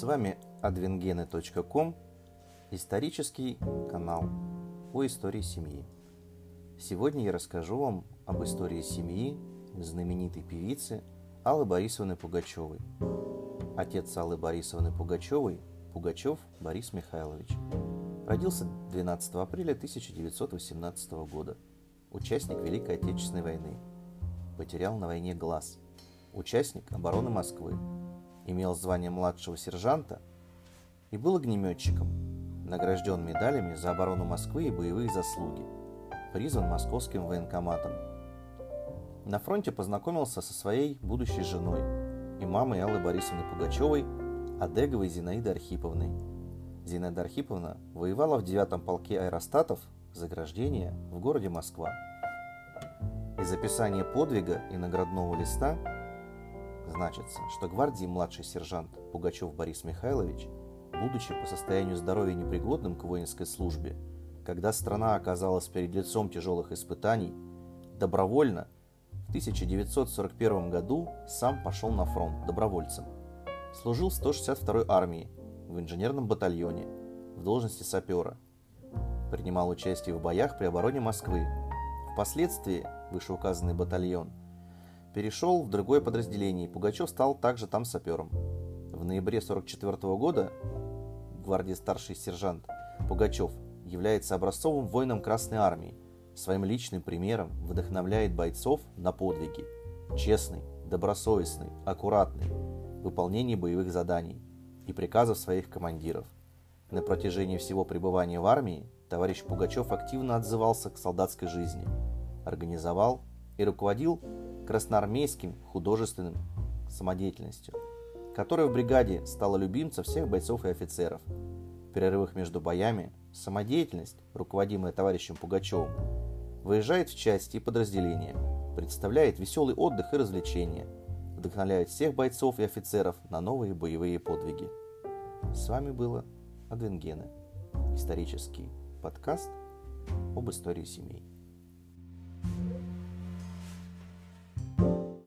С вами advengene.com, исторический канал о истории семьи. Сегодня я расскажу вам об истории семьи знаменитой певицы Аллы Борисовны Пугачевой. Отец Аллы Борисовны Пугачевой – Пугачев Борис Михайлович. Родился 12 апреля 1918 года. Участник Великой Отечественной войны. Потерял на войне глаз. Участник обороны Москвы имел звание младшего сержанта и был огнеметчиком, награжден медалями за оборону Москвы и боевые заслуги, призван московским военкоматом. На фронте познакомился со своей будущей женой и мамой Аллы Борисовны Пугачевой, Адеговой Зинаидой Архиповной. Зинаида Архиповна воевала в 9 полке аэростатов заграждения в городе Москва. Из описания подвига и наградного листа значится, что гвардии младший сержант Пугачев Борис Михайлович, будучи по состоянию здоровья непригодным к воинской службе, когда страна оказалась перед лицом тяжелых испытаний, добровольно в 1941 году сам пошел на фронт добровольцем. Служил в 162-й армии в инженерном батальоне в должности сапера. Принимал участие в боях при обороне Москвы. Впоследствии вышеуказанный батальон – перешел в другое подразделение, и Пугачев стал также там сапером. В ноябре 1944 года гвардии старший сержант Пугачев является образцовым воином Красной Армии, своим личным примером вдохновляет бойцов на подвиги. Честный, добросовестный, аккуратный в выполнении боевых заданий и приказов своих командиров. На протяжении всего пребывания в армии товарищ Пугачев активно отзывался к солдатской жизни, организовал и руководил красноармейским художественным самодеятельностью, которая в бригаде стала любимцем всех бойцов и офицеров. В перерывах между боями самодеятельность, руководимая товарищем Пугачевым, выезжает в части и подразделения, представляет веселый отдых и развлечения, вдохновляет всех бойцов и офицеров на новые боевые подвиги. С вами было Адвенгены, исторический подкаст об истории семей.